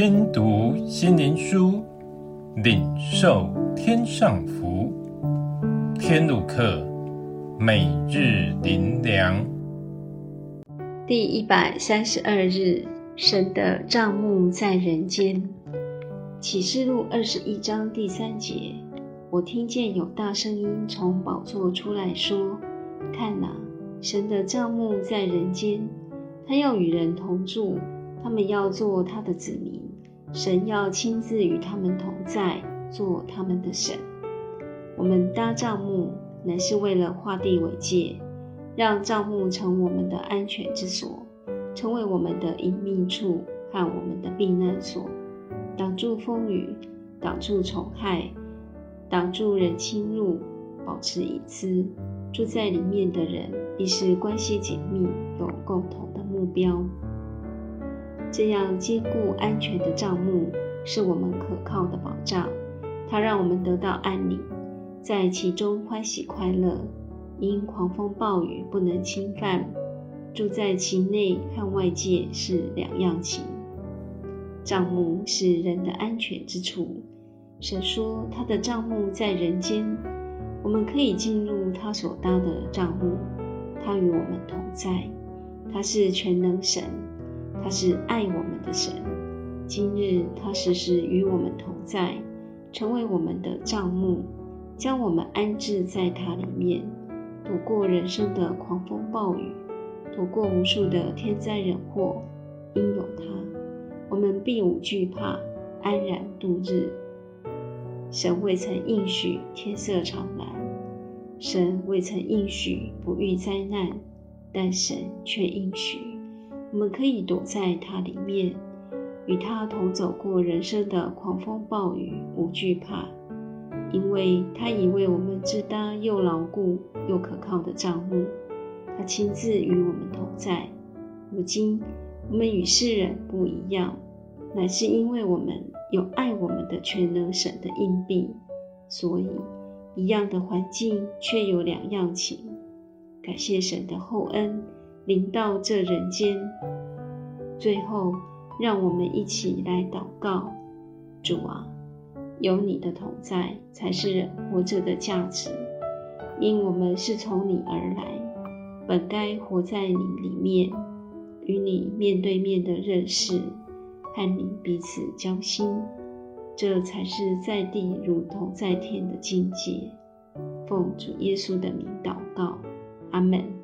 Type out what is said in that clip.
听读心灵书，领受天上福。天路客，每日灵粮。第一百三十二日，神的帐幕在人间。启示录二十一章第三节，我听见有大声音从宝座出来说：“看哪，神的帐幕在人间。”他要与人同住，他们要做他的子民，神要亲自与他们同在，做他们的神。我们搭帐幕，乃是为了划地为界，让帐幕成我们的安全之所，成为我们的隐秘处和我们的避难所，挡住风雨，挡住虫害，挡住人侵入，保持隐私。住在里面的人，亦是关系紧密，有共同的目标。这样坚固安全的帐幕，是我们可靠的保障。它让我们得到安宁，在其中欢喜快乐，因狂风暴雨不能侵犯。住在其内和外界是两样情。帐幕是人的安全之处。神说，他的帐幕在人间。我们可以进入他所搭的帐幕，他与我们同在，他是全能神，他是爱我们的神。今日他时时与我们同在，成为我们的帐幕，将我们安置在他里面，躲过人生的狂风暴雨，躲过无数的天灾人祸。因有他，我们必无惧怕，安然度日。神未曾应许天色常蓝，神未曾应许不遇灾难，但神却应许，我们可以躲在他里面，与他同走过人生的狂风暴雨，无惧怕，因为他已为我们支搭又牢固又可靠的帐幕，他亲自与我们同在。如今我们与世人不一样。乃是因为我们有爱我们的全能神的荫庇，所以一样的环境却有两样情。感谢神的厚恩临到这人间。最后，让我们一起来祷告：主啊，有你的同在才是活着的价值，因我们是从你而来，本该活在你里面，与你面对面的认识。和你彼此交心，这才是在地如同在天的境界。奉主耶稣的名祷告，阿门。